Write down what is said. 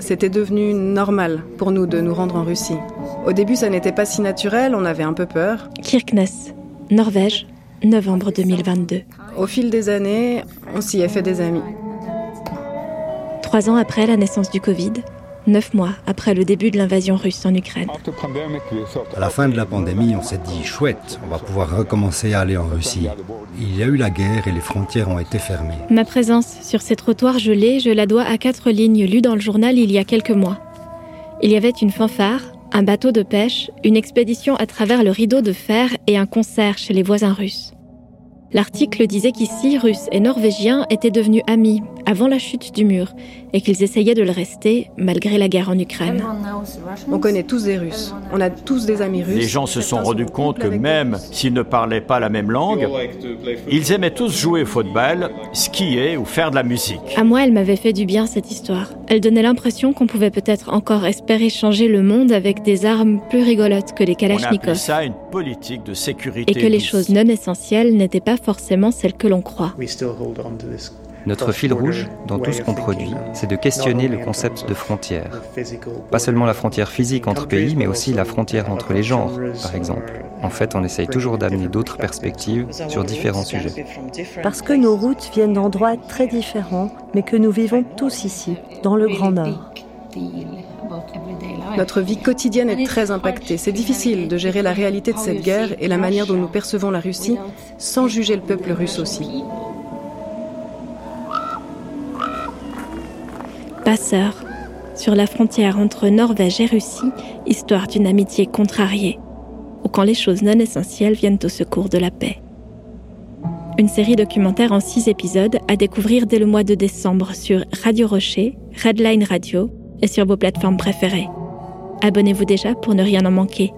C'était devenu normal pour nous de nous rendre en Russie. Au début, ça n'était pas si naturel, on avait un peu peur. Kirkenes, Norvège, novembre 2022. Au fil des années, on s'y est fait des amis. Trois ans après la naissance du Covid, neuf mois après le début de l'invasion russe en Ukraine. À la fin de la pandémie, on s'est dit chouette, on va pouvoir recommencer à aller en Russie. Il y a eu la guerre et les frontières ont été fermées. Ma présence sur ces trottoirs gelés, je la dois à quatre lignes lues dans le journal il y a quelques mois. Il y avait une fanfare, un bateau de pêche, une expédition à travers le rideau de fer et un concert chez les voisins russes. L'article disait qu'ici, Russes et Norvégiens étaient devenus amis avant la chute du mur et qu'ils essayaient de le rester malgré la guerre en Ukraine. On connaît tous des Russes. On a tous des amis russes. Les gens se sont rendus compte que même s'ils ne parlaient pas la même langue, ils aimaient tous jouer au football, skier ou faire de la musique. À moi, elle m'avait fait du bien cette histoire. Elle donnait l'impression qu'on pouvait peut-être encore espérer changer le monde avec des armes plus rigolotes que les kalachnikovs. ça une politique de sécurité. Et que les choses non essentielles n'étaient pas forcément celles que l'on croit. Notre fil rouge dans tout ce qu'on produit, c'est de questionner le concept de frontière. Pas seulement la frontière physique entre pays, mais aussi la frontière entre les genres, par exemple. En fait, on essaye toujours d'amener d'autres perspectives sur différents sujets. Parce que nos routes viennent d'endroits très différents, mais que nous vivons tous ici, dans le Grand Nord. Notre vie quotidienne est très impactée. C'est difficile de gérer la réalité de cette guerre et la manière dont nous percevons la Russie sans juger le peuple russe aussi. Passeur, sur la frontière entre Norvège et Russie, histoire d'une amitié contrariée, ou quand les choses non essentielles viennent au secours de la paix. Une série documentaire en six épisodes à découvrir dès le mois de décembre sur Radio Rocher, Redline Radio et sur vos plateformes préférées. Abonnez-vous déjà pour ne rien en manquer.